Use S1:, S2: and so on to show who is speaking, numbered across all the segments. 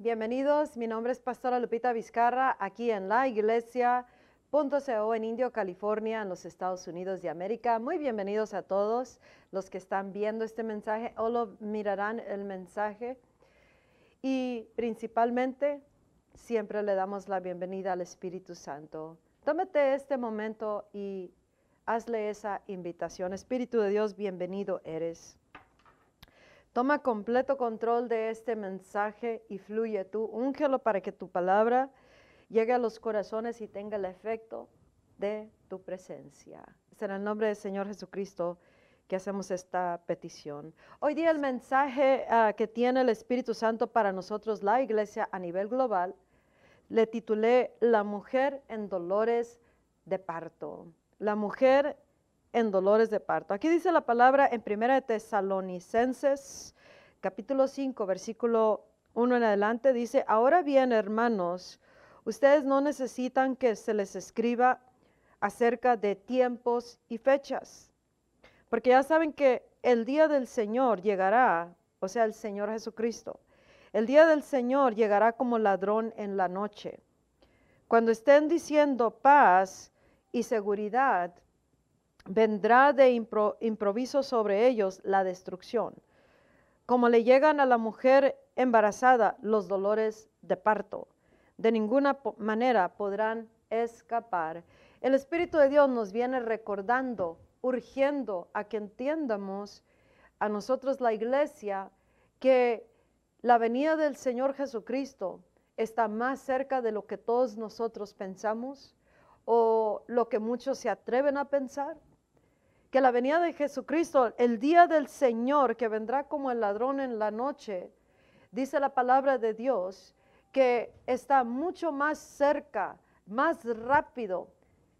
S1: Bienvenidos, mi nombre es Pastora Lupita Vizcarra, aquí en la iglesia .co en Indio, California, en los Estados Unidos de América. Muy bienvenidos a todos los que están viendo este mensaje o lo mirarán el mensaje. Y principalmente, siempre le damos la bienvenida al Espíritu Santo. Tómate este momento y hazle esa invitación. Espíritu de Dios, bienvenido eres. Toma completo control de este mensaje y fluye tú. Úngelo para que tu palabra llegue a los corazones y tenga el efecto de tu presencia. Es en el nombre del Señor Jesucristo que hacemos esta petición. Hoy día el mensaje ah, que tiene el Espíritu Santo para nosotros, la iglesia a nivel global, le titulé La mujer en dolores de parto. La mujer en dolores de parto. Aquí dice la palabra en Primera de Tesalonicenses, capítulo 5, versículo 1 en adelante, dice, ahora bien, hermanos, ustedes no necesitan que se les escriba acerca de tiempos y fechas, porque ya saben que el día del Señor llegará, o sea, el Señor Jesucristo. El día del Señor llegará como ladrón en la noche. Cuando estén diciendo paz y seguridad, vendrá de improviso sobre ellos la destrucción, como le llegan a la mujer embarazada los dolores de parto. De ninguna manera podrán escapar. El Espíritu de Dios nos viene recordando, urgiendo a que entiendamos a nosotros la iglesia que la venida del Señor Jesucristo está más cerca de lo que todos nosotros pensamos o lo que muchos se atreven a pensar que la venida de Jesucristo, el día del Señor que vendrá como el ladrón en la noche, dice la palabra de Dios, que está mucho más cerca, más rápido.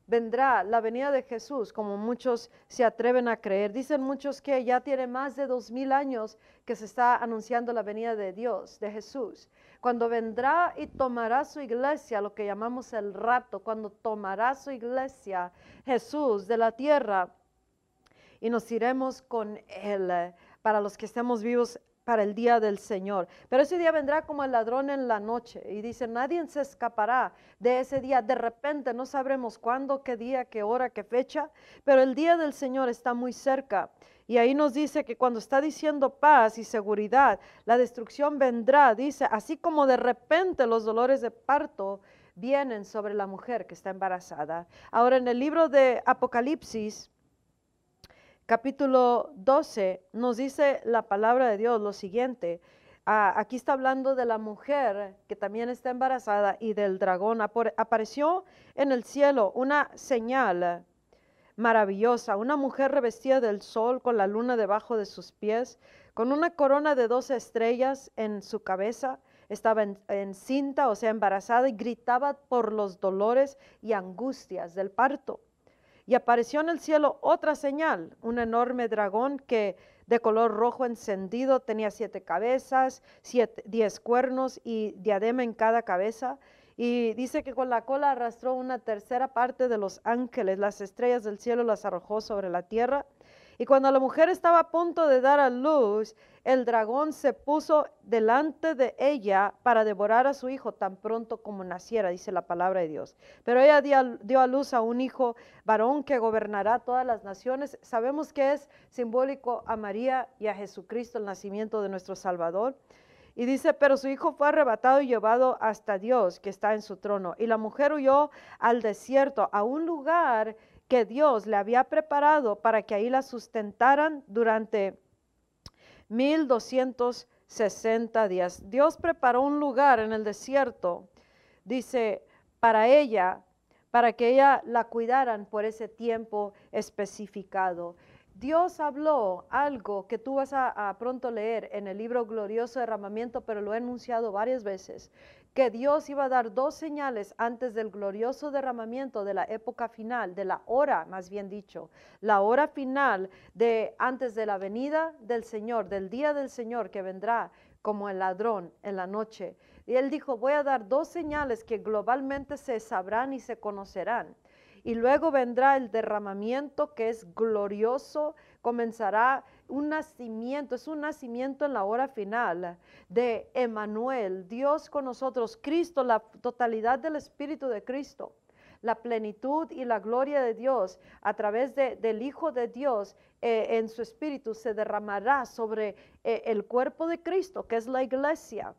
S1: Vendrá la venida de Jesús, como muchos se atreven a creer. Dicen muchos que ya tiene más de dos mil años que se está anunciando la venida de Dios, de Jesús. Cuando vendrá y tomará su iglesia, lo que llamamos el rapto, cuando tomará su iglesia Jesús de la tierra, y nos iremos con Él eh, para los que estemos vivos para el día del Señor. Pero ese día vendrá como el ladrón en la noche y dice, nadie se escapará de ese día. De repente no sabremos cuándo, qué día, qué hora, qué fecha, pero el día del Señor está muy cerca. Y ahí nos dice que cuando está diciendo paz y seguridad, la destrucción vendrá, dice, así como de repente los dolores de parto vienen sobre la mujer que está embarazada. Ahora en el libro de Apocalipsis, capítulo 12 nos dice la palabra de Dios lo siguiente. Ah, aquí está hablando de la mujer que también está embarazada y del dragón. apareció en el cielo una señal maravillosa, una mujer revestida del sol con la luna debajo de sus pies, con una corona de dos estrellas en su cabeza. Estaba encinta, o sea, embarazada, y gritaba por los dolores y angustias del parto. Y apareció en el cielo otra señal, un enorme dragón que de color rojo encendido tenía siete cabezas, siete, diez cuernos y diadema en cada cabeza. Y dice que con la cola arrastró una tercera parte de los ángeles, las estrellas del cielo las arrojó sobre la tierra. Y cuando la mujer estaba a punto de dar a luz, el dragón se puso delante de ella para devorar a su hijo tan pronto como naciera, dice la palabra de Dios. Pero ella dio, a luz a un hijo varón que gobernará todas las naciones. Sabemos que es simbólico a María y a Jesucristo, el nacimiento de nuestro Salvador. Y dice, pero su hijo fue arrebatado y llevado hasta Dios, que está en su trono. Y la mujer huyó al desierto, a un lugar que Dios le había preparado para que ahí la sustentaran durante 1260 días. Dios preparó un lugar en el desierto, dice, para ella, para que ella la cuidaran por ese tiempo especificado. Dios habló algo que tú vas a, a, pronto leer en el libro Glorioso Derramamiento, pero lo he enunciado varias veces, que Dios iba a dar dos señales antes del glorioso derramamiento de la época final, de la hora, más bien dicho, la hora final de antes de la venida del Señor, del día del Señor que vendrá como el ladrón en la noche. Y él dijo, voy a dar dos señales que globalmente se sabrán y se conocerán. Y luego vendrá el derramamiento que es glorioso, comenzará un nacimiento, es un nacimiento en la hora final de Emanuel, Dios con nosotros, Cristo, la totalidad del Espíritu de Cristo la plenitud y la gloria de Dios a través del Hijo de Dios eh, en su espíritu se derramará sobre eh, el cuerpo de Cristo, que es la iglesia.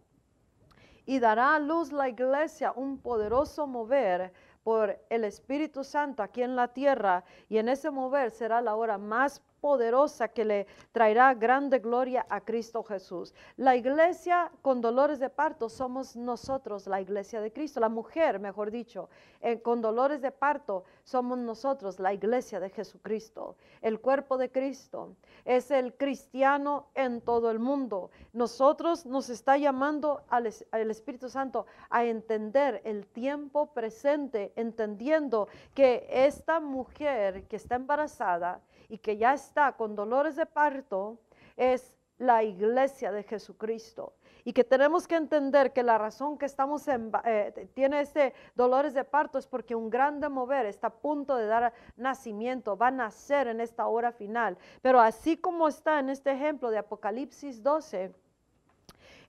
S1: Y dará a luz la iglesia un poderoso mover por el Espíritu Santo aquí en la tierra. Y en ese mover será la hora más poderosa que le traerá grande gloria a Cristo Jesús. La iglesia con dolores de parto somos nosotros, la iglesia de Cristo. La mujer, mejor dicho, eh, con dolores de parto somos nosotros, la iglesia de Jesucristo. El cuerpo de Cristo es el cristiano en todo el mundo. Nosotros nos está llamando al, al Espíritu Santo a entender el tiempo presente, entendiendo que esta mujer que está embarazada, y que ya está con dolores de parto es la iglesia de Jesucristo. Y que tenemos que entender que la razón que estamos en, eh, tiene este dolores de parto es porque un grande mover está a punto de dar nacimiento, va a nacer en esta hora final. Pero así como está en este ejemplo de Apocalipsis 12,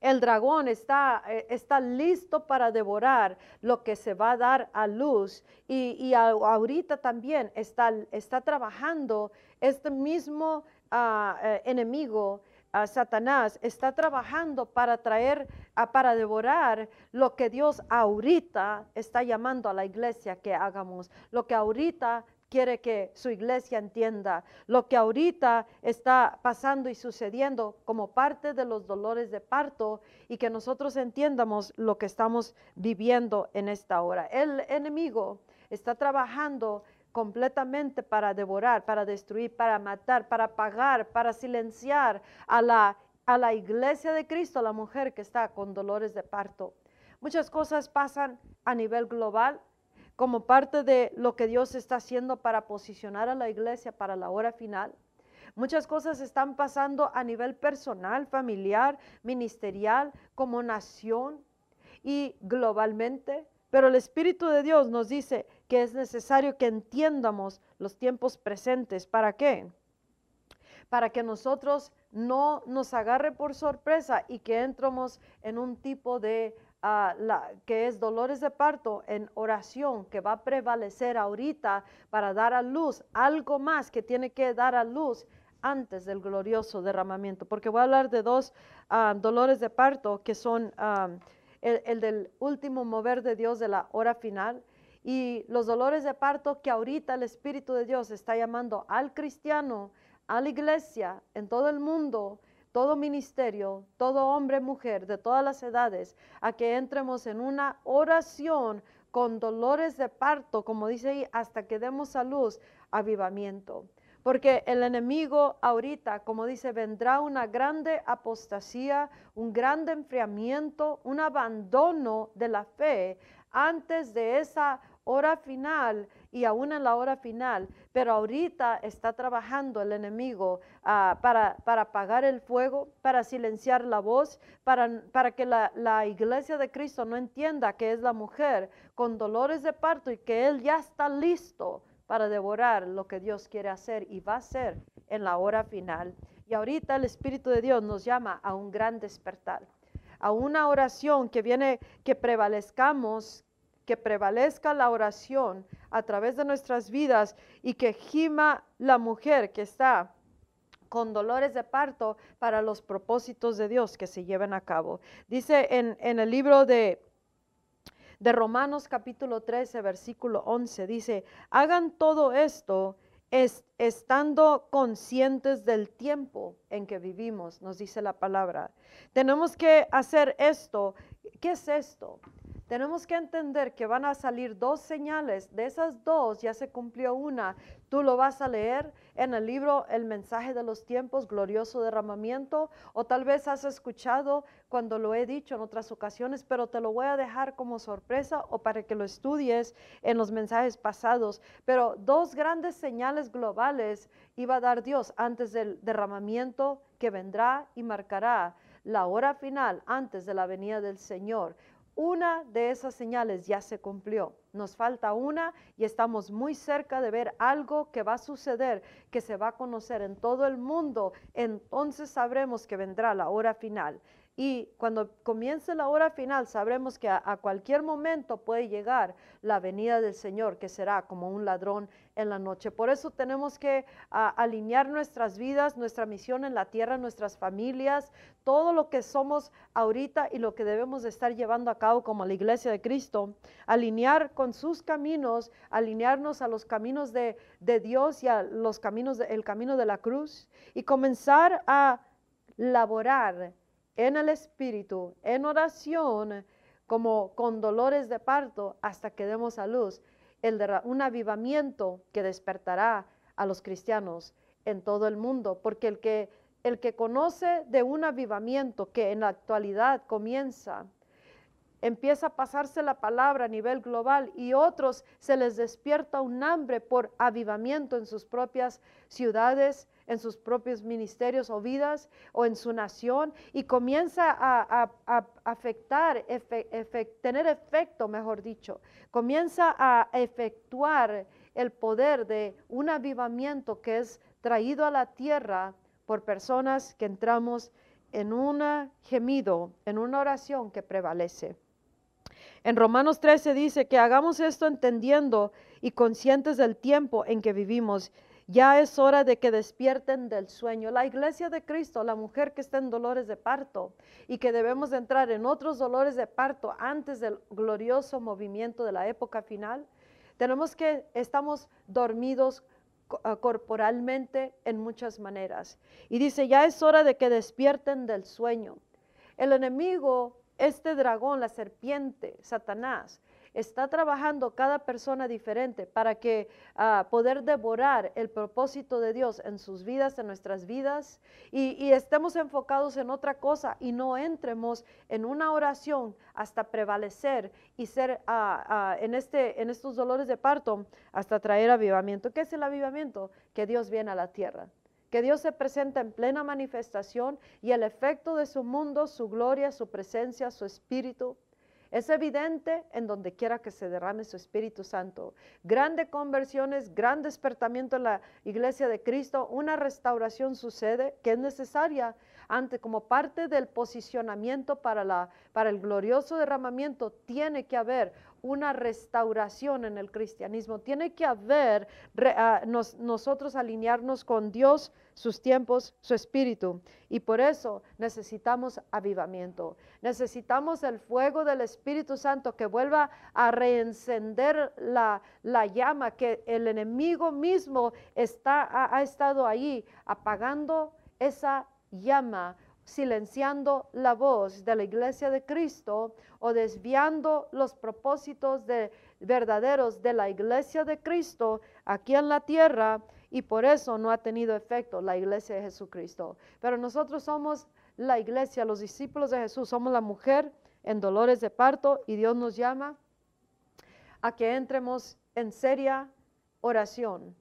S1: el dragón está, eh, está listo para devorar lo que se va a dar a luz y, ahorita también está, está trabajando este mismo ah, eh, enemigo. Uh, Satanás está trabajando para traer, para devorar lo que Dios ahorita está llamando a la iglesia que hagamos, lo que ahorita quiere que su iglesia entienda lo que ahorita está pasando y sucediendo como parte de los dolores de parto y que nosotros entiendamos lo que estamos viviendo en esta hora. El enemigo está trabajando completamente para devorar, para destruir, para matar, para pagar, para silenciar a la, a la iglesia de Cristo, la mujer que está con dolores de parto. Muchas cosas pasan a nivel global, como parte de lo que Dios está haciendo para posicionar a la iglesia para la hora final. Muchas cosas están pasando a nivel personal, familiar, ministerial, como nación y globalmente. Pero el Espíritu de Dios nos dice que es necesario que entiendamos los tiempos presentes. ¿Para qué? Para que nosotros no nos agarre por sorpresa y que entremos en un tipo de que es dolores de parto en oración, que va a prevalecer ahorita para dar a luz algo más que tiene que dar a luz antes del glorioso derramamiento, porque voy a hablar de dos ah, dolores de parto que son ah, el, el, del último mover de Dios de la hora final y los dolores de parto que ahorita el Espíritu de Dios está llamando al cristiano, a la iglesia en todo el mundo todo ministerio, todo hombre, mujer, de todas las edades, a que entremos en una oración con dolores de parto, como dice ahí, hasta que demos a luz avivamiento. Porque el enemigo ahorita, como dice, vendrá una grande apostasía, un grande enfriamiento, un abandono de la fe antes de esa hora final y aún en la hora final, pero ahorita está trabajando el enemigo ah, para, para apagar el fuego, para silenciar la voz, para, para que la, la, iglesia de Cristo no entienda que es la mujer con dolores de parto y que él ya está listo para devorar lo que Dios quiere hacer y va a hacer en la hora final. Y ahorita el Espíritu de Dios nos llama a un gran despertar, a una oración que viene, que prevalezcamos, que prevalezca la oración a través de nuestras vidas y que gima la mujer que está con dolores de parto para los propósitos de Dios que se lleven a cabo. Dice en, el libro de, de Romanos capítulo 13, versículo 11, dice, hagan todo esto estando conscientes del tiempo en que vivimos, nos dice la palabra. Tenemos que hacer esto. ¿Qué es esto? Tenemos que entender que van a salir dos señales. De esas dos ya se cumplió una. Tú lo vas a leer en el libro El mensaje de los tiempos, glorioso derramamiento, o tal vez has escuchado cuando lo he dicho en otras ocasiones, pero te lo voy a dejar como sorpresa o para que lo estudies en los mensajes pasados. Pero dos grandes señales globales iba a dar Dios antes del derramamiento que vendrá y marcará la hora final antes de la venida del Señor una de esas señales ya se cumplió. Nos falta una y estamos muy cerca de ver algo que va a suceder, que se va a conocer en todo el mundo. Entonces sabremos que vendrá la hora final. Y cuando comience la hora final, sabremos que a, cualquier momento puede llegar la venida del Señor, que será como un ladrón en la noche. Por eso tenemos que alinear nuestras vidas, nuestra misión en la tierra, nuestras familias, todo lo que somos ahorita y lo que debemos estar llevando a cabo como la iglesia de Cristo, alinear con sus caminos, alinearnos a los caminos de, Dios y a los caminos, del camino de la cruz y comenzar a laborar en el Espíritu, en oración, como con dolores de parto, hasta que demos a luz el un avivamiento que despertará a los cristianos en todo el mundo, porque el que, el que conoce de un avivamiento que en la actualidad comienza, empieza a pasarse la palabra a nivel global y otros se les despierta un hambre por avivamiento en sus propias ciudades, en sus propios ministerios o vidas o en su nación y comienza a, afectar, tener efecto, mejor dicho, comienza a efectuar el poder de un avivamiento que es traído a la tierra por personas que entramos en un gemido, en una oración que prevalece. En Romanos 13 dice que hagamos esto entendiendo y conscientes del tiempo en que vivimos ya es hora de que despierten del sueño. La iglesia de Cristo, la mujer que está en dolores de parto y que debemos entrar en otros dolores de parto antes del glorioso movimiento de la época final, tenemos que, estamos dormidos ah, corporalmente en muchas maneras. Y dice, ya es hora de que despierten del sueño. El enemigo, este dragón, la serpiente, Satanás, está trabajando cada persona diferente para que uh, poder devorar el propósito de Dios en sus vidas, en nuestras vidas, y, estemos enfocados en otra cosa y no entremos en una oración hasta prevalecer y ser uh, en, este, en estos dolores de parto hasta traer avivamiento. ¿Qué es el avivamiento? Que Dios viene a la tierra que Dios se presenta en plena manifestación y el efecto de su mundo, su gloria, su presencia, su espíritu, es evidente en donde quiera que se derrame su Espíritu Santo. Grandes conversiones, gran despertamiento en la iglesia de Cristo, una restauración sucede que es necesaria ante como parte del posicionamiento para, la, para el glorioso derramamiento, tiene que haber una restauración en el cristianismo. Tiene que haber ah, nosotros alinearnos con Dios, sus tiempos, su espíritu. Y por eso necesitamos avivamiento. Necesitamos el fuego del Espíritu Santo que vuelva a reencender la, la llama que el enemigo mismo está, ha, ha estado ahí apagando esa llama silenciando la voz de la iglesia de Cristo o desviando los propósitos de, verdaderos de la iglesia de Cristo aquí en la tierra y por eso no ha tenido efecto la iglesia de Jesucristo. Pero nosotros somos la iglesia, los discípulos de Jesús, somos la mujer en dolores de parto y Dios nos llama a que entremos en seria oración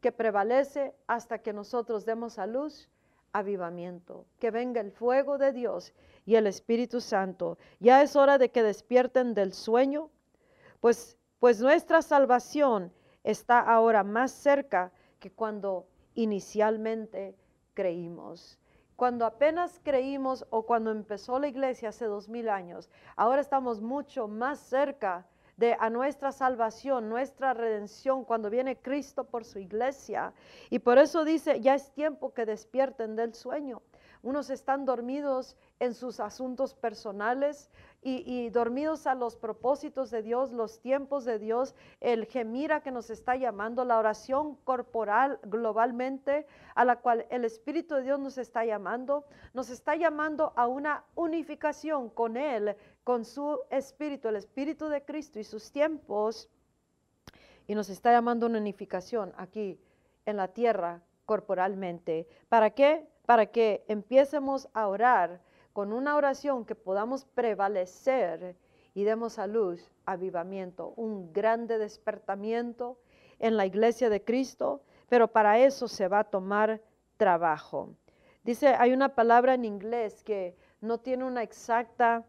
S1: que prevalece hasta que nosotros demos a luz avivamiento, que venga el fuego de Dios y el Espíritu Santo. Ya es hora de que despierten del sueño, pues, pues nuestra salvación está ahora más cerca que cuando inicialmente creímos. Cuando apenas creímos o cuando empezó la iglesia hace dos mil años, ahora estamos mucho más cerca de a nuestra salvación, nuestra redención, cuando viene Cristo por su iglesia. Y por eso dice, ya es tiempo que despierten del sueño. Unos están dormidos en sus asuntos personales y, dormidos a los propósitos de Dios, los tiempos de Dios, el gemira que nos está llamando, la oración corporal globalmente a la cual el Espíritu de Dios nos está llamando, nos está llamando a una unificación con Él, con su Espíritu, el Espíritu de Cristo y sus tiempos, y nos está llamando a una unificación aquí en la tierra corporalmente. ¿Para qué? Para que empiecemos a orar con una oración que podamos prevalecer y demos a luz avivamiento, un grande despertamiento en la iglesia de Cristo, pero para eso se va a tomar trabajo. Dice, hay una palabra en inglés que no tiene una exacta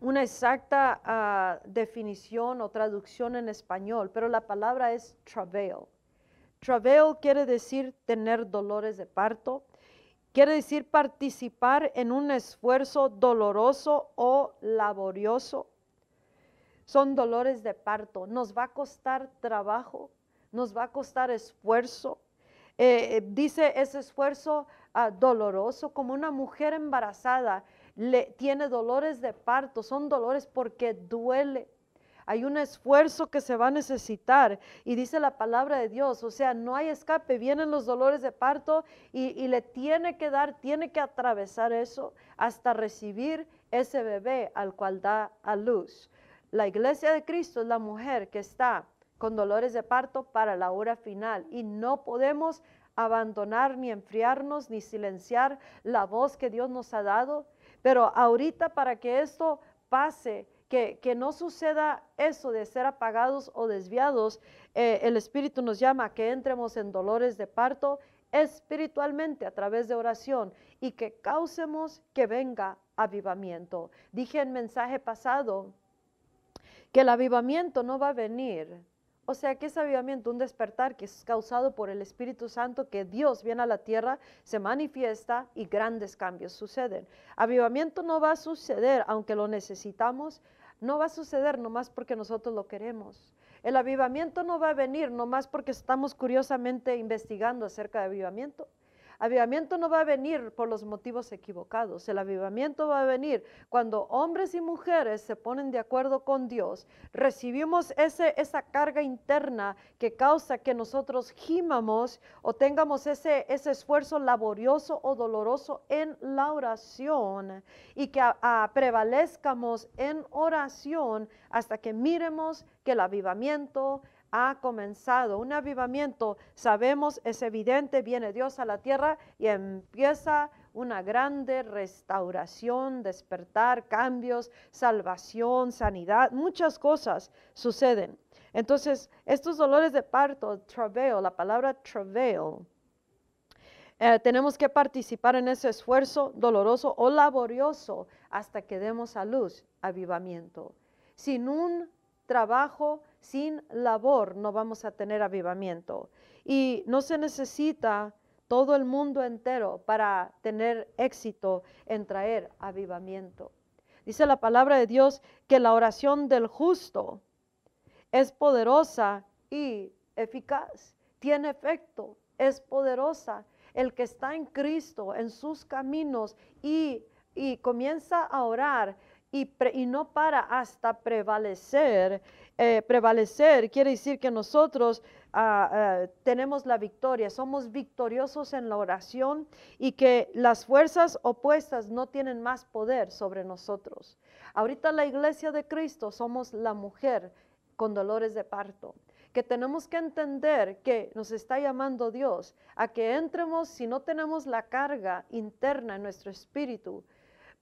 S1: una exacta ah, definición o traducción en español, pero la palabra es travail. Travail quiere decir tener dolores de parto, quiere decir participar en un esfuerzo doloroso o laborioso. Son dolores de parto. Nos va a costar trabajo, nos va a costar esfuerzo. Eh, eh, dice ese esfuerzo ah, doloroso como una mujer embarazada le, tiene dolores de parto, son dolores porque duele. Hay un esfuerzo que se va a necesitar. Y dice la palabra de Dios, o sea, no hay escape, vienen los dolores de parto y, le tiene que dar, tiene que atravesar eso hasta recibir ese bebé al cual da a luz. La iglesia de Cristo es la mujer que está con dolores de parto para la hora final. Y no podemos abandonar ni enfriarnos ni silenciar la voz que Dios nos ha dado. Pero ahorita para que esto pase, que, no suceda eso de ser apagados o desviados, eh, el Espíritu nos llama a que entremos en dolores de parto espiritualmente a través de oración y que causemos que venga avivamiento. Dije en mensaje pasado que el avivamiento no va a venir o sea, que es avivamiento, un despertar que es causado por el Espíritu Santo, que Dios viene a la tierra, se manifiesta y grandes cambios suceden. Avivamiento no va a suceder, aunque lo necesitamos, no va a suceder nomás porque nosotros lo queremos. El avivamiento no va a venir nomás porque estamos curiosamente investigando acerca de avivamiento. Avivamiento no va a venir por los motivos equivocados. El avivamiento va a venir cuando hombres y mujeres se ponen de acuerdo con Dios. Recibimos ese, esa carga interna que causa que nosotros gimamos o tengamos ese, ese esfuerzo laborioso o doloroso en la oración y que prevalezcamos en oración hasta que miremos que el avivamiento ha comenzado. Un avivamiento, sabemos, es evidente, viene Dios a la tierra y empieza una grande restauración, despertar, cambios, salvación, sanidad, muchas cosas suceden. Entonces, estos dolores de parto, travail, la palabra travail, eh, tenemos que participar en ese esfuerzo doloroso o laborioso hasta que demos a luz avivamiento. Sin un trabajo sin labor no vamos a tener avivamiento. Y no se necesita todo el mundo entero para tener éxito en traer avivamiento. Dice la palabra de Dios que la oración del justo es poderosa y eficaz, tiene efecto, es poderosa. El que está en Cristo, en sus caminos y, y comienza a orar y, y no para hasta prevalecer, eh, prevalecer quiere decir que nosotros ah, ah, tenemos la victoria, somos victoriosos en la oración y que las fuerzas opuestas no tienen más poder sobre nosotros. Ahorita la iglesia de Cristo somos la mujer con dolores de parto que tenemos que entender que nos está llamando Dios a que entremos si no tenemos la carga interna en nuestro espíritu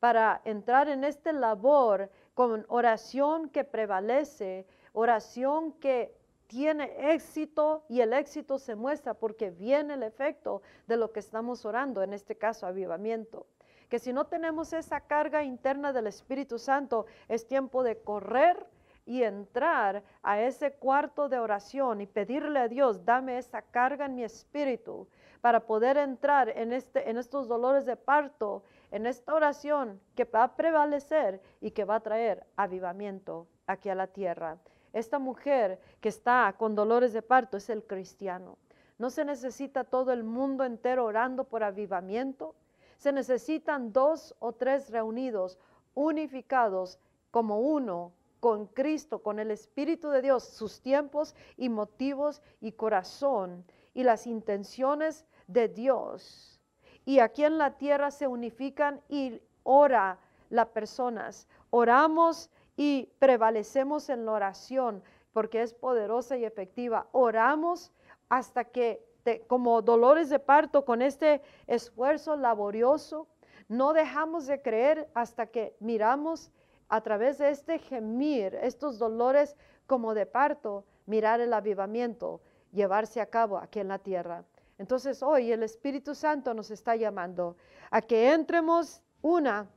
S1: para entrar en esta labor con oración que prevalece oración que tiene éxito y el éxito se muestra porque viene el efecto de lo que estamos orando, en este caso avivamiento. Que si no tenemos esa carga interna del Espíritu Santo, es tiempo de correr y entrar a ese cuarto de oración y pedirle a Dios, dame esa carga en mi espíritu para poder entrar en, este, en estos dolores de parto, en esta oración que va a prevalecer y que va a traer avivamiento aquí a la tierra. Esta mujer que está con dolores de parto es el cristiano. No se necesita todo el mundo entero orando por avivamiento. Se necesitan dos o tres reunidos, unificados como uno con Cristo, con el Espíritu de Dios, sus tiempos y motivos y corazón y las intenciones de Dios. Y aquí en la tierra se unifican y ora las personas. Oramos y prevalecemos en la oración porque es poderosa y efectiva. Oramos hasta que, como dolores de parto, con este esfuerzo laborioso, no dejamos de creer hasta que miramos a través de este gemir, estos dolores como de parto, mirar el avivamiento, llevarse a cabo aquí en la tierra. Entonces hoy el Espíritu Santo nos está llamando a que entremos una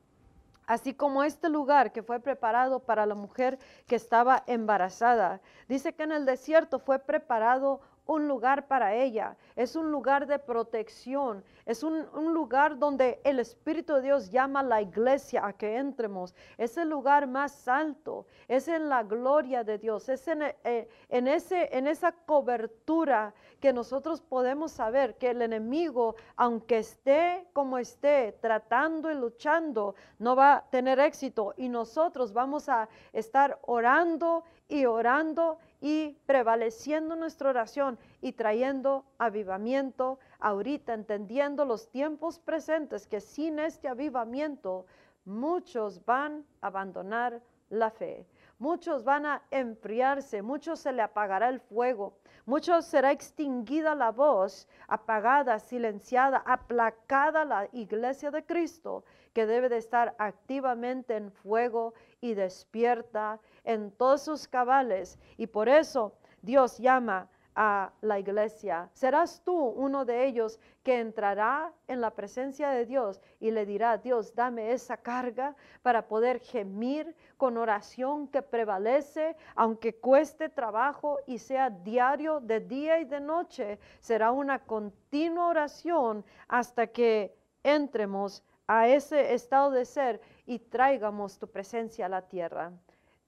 S1: así como este lugar que fue preparado para la mujer que estaba embarazada. Dice que en el desierto fue preparado un lugar para ella, es un lugar de protección, es un, lugar donde el Espíritu de Dios llama a la iglesia a que entremos, es el lugar más alto, es en la gloria de Dios, es en, eh, en, ese, en esa cobertura que nosotros podemos saber que el enemigo, aunque esté como esté, tratando y luchando, no va a tener éxito. Y nosotros vamos a estar orando y orando y prevaleciendo nuestra oración y trayendo avivamiento ahorita, entendiendo los tiempos presentes, que sin este avivamiento muchos van a abandonar la fe. Muchos van a enfriarse, muchos se le apagará el fuego, muchos será extinguida la voz, apagada, silenciada, aplacada la iglesia de Cristo, que debe de estar activamente en fuego y despierta en todos sus cabales. Y por eso Dios llama a la iglesia. Serás tú uno de ellos que entrará en la presencia de Dios y le dirá, Dios, dame esa carga para poder gemir con oración que prevalece, aunque cueste trabajo y sea diario de día y de noche. Será una continua oración hasta que entremos a ese estado de ser y traigamos tu presencia a la tierra.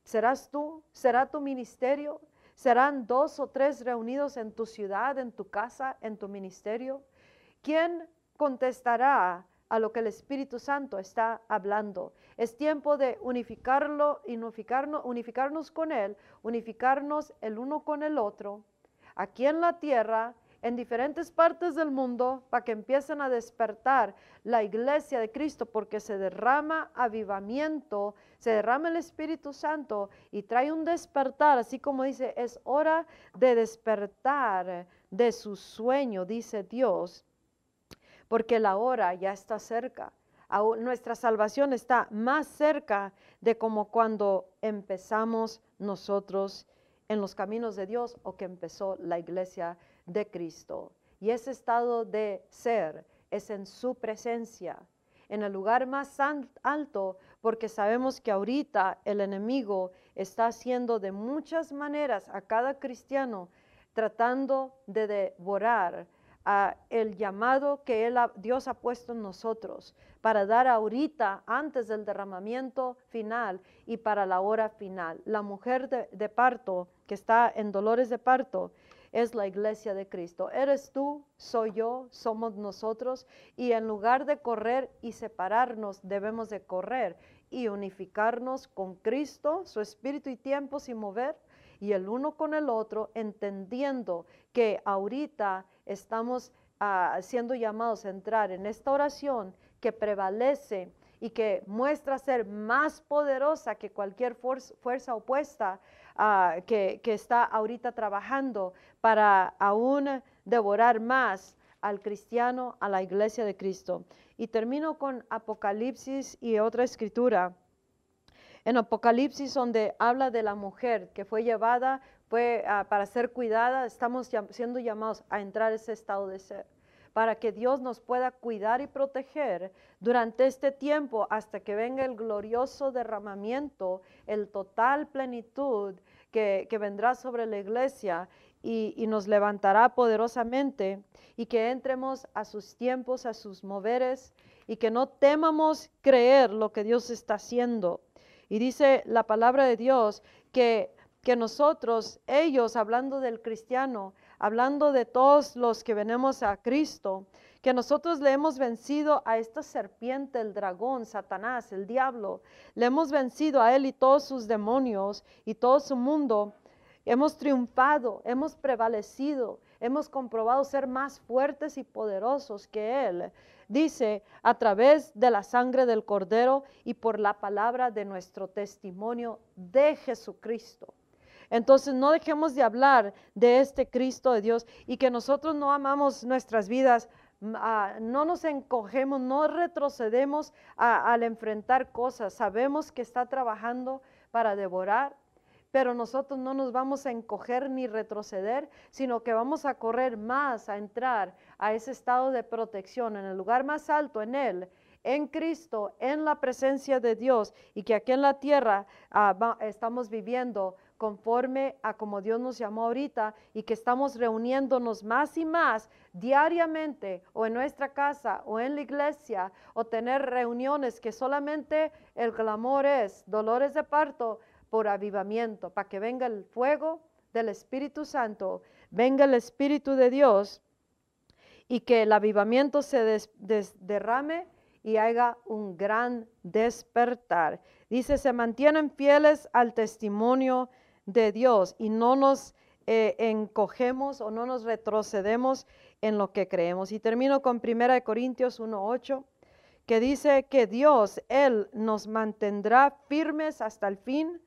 S1: ¿Serás tú? ¿Será tu ministerio? ¿Serán dos o tres reunidos en tu ciudad, en tu casa, en tu ministerio? ¿Quién contestará a lo que el Espíritu Santo está hablando? Es tiempo de unificarlo, unificarnos, unificarnos con Él, unificarnos el uno con el otro, aquí en la tierra en diferentes partes del mundo para que empiecen a despertar la iglesia de Cristo porque se derrama avivamiento, se derrama el Espíritu Santo y trae un despertar, así como dice, es hora de despertar de su sueño, dice Dios, porque la hora ya está cerca. Nuestra salvación está más cerca de como cuando empezamos nosotros en los caminos de Dios o que empezó la iglesia de Cristo. Y ese estado de ser es en su presencia, en el lugar más alto, porque sabemos que ahorita el enemigo está haciendo de muchas maneras a cada cristiano, tratando de devorar a el llamado que Dios ha puesto en nosotros para dar ahorita antes del derramamiento final y para la hora final. La mujer de parto que está en dolores de parto es la iglesia de Cristo. Eres tú, soy yo, somos nosotros y en lugar de correr y separarnos, debemos de correr y unificarnos con Cristo, su espíritu y tiempo sin mover y el uno con el otro, entendiendo que ahorita estamos ah, siendo llamados a entrar en esta oración que prevalece y que muestra ser más poderosa que cualquier fuerza opuesta Ah, que, está ahorita trabajando para aún devorar más al cristiano, a la iglesia de Cristo. Y termino con Apocalipsis y otra escritura. En Apocalipsis donde habla de la mujer que fue llevada ah, para ser cuidada, estamos siendo llamados a entrar a ese estado de ser para que Dios nos pueda cuidar y proteger durante este tiempo hasta que venga el glorioso derramamiento, el total plenitud que, vendrá sobre la iglesia y, y, nos levantará poderosamente y que entremos a sus tiempos, a sus moveres y que no temamos creer lo que Dios está haciendo. Y dice la palabra de Dios que, que nosotros, ellos, hablando del cristiano, hablando de todos los que venimos a Cristo, que nosotros le hemos vencido a esta serpiente, el dragón, Satanás, el diablo, le hemos vencido a él y todos sus demonios y todo su mundo. Hemos triunfado, hemos prevalecido, hemos comprobado ser más fuertes y poderosos que Él. Dice, a través de la sangre del cordero y por la palabra de nuestro testimonio de Jesucristo. Entonces no dejemos de hablar de este Cristo de Dios y que nosotros no amamos nuestras vidas, ah, no nos encogemos, no retrocedemos al enfrentar cosas. Sabemos que está trabajando para devorar, pero nosotros no nos vamos a encoger ni retroceder, sino que vamos a correr más, a entrar a ese estado de protección en el lugar más alto en Él en Cristo, en la presencia de Dios y que aquí en la tierra ah, estamos viviendo conforme a como Dios nos llamó ahorita y que estamos reuniéndonos más y más diariamente o en nuestra casa o en la iglesia o tener reuniones que solamente el clamor es dolores de parto por avivamiento, para que venga el fuego del Espíritu Santo, venga el Espíritu de Dios y que el avivamiento se derrame y haga un gran despertar. Dice, se mantienen fieles al testimonio de Dios y no nos eh, encogemos o no nos retrocedemos en lo que creemos. Y termino con 1 Corintios 1.8, que dice que Dios, Él nos mantendrá firmes hasta el fin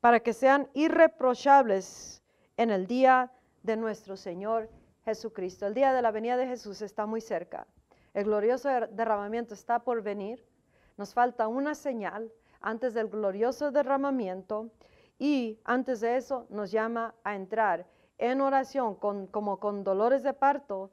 S1: para que sean irreprochables en el día de nuestro Señor Jesucristo. El día de la venida de Jesús está muy cerca. El glorioso derramamiento está por venir. Nos falta una señal antes del glorioso derramamiento y antes de eso nos llama a entrar en oración como con dolores de parto,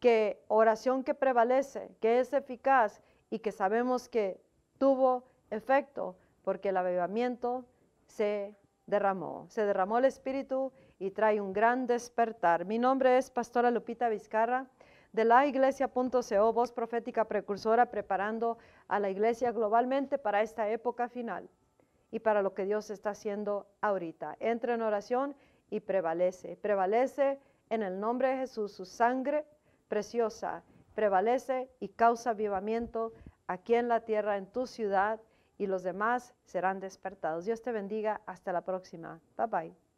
S1: que oración que prevalece, que es eficaz y que sabemos que tuvo efecto porque el avivamiento se derramó. Se derramó el Espíritu y trae un gran despertar. Mi nombre es Pastora Lupita Vizcarra de la iglesia.co, voz profética precursora, preparando a la iglesia globalmente para esta época final y para lo que Dios está haciendo ahorita. Entra en oración y prevalece. Prevalece en el nombre de Jesús, su sangre preciosa prevalece y causa avivamiento aquí en la tierra, en tu ciudad, y los demás serán despertados. Dios te bendiga. Hasta la próxima. Bye bye.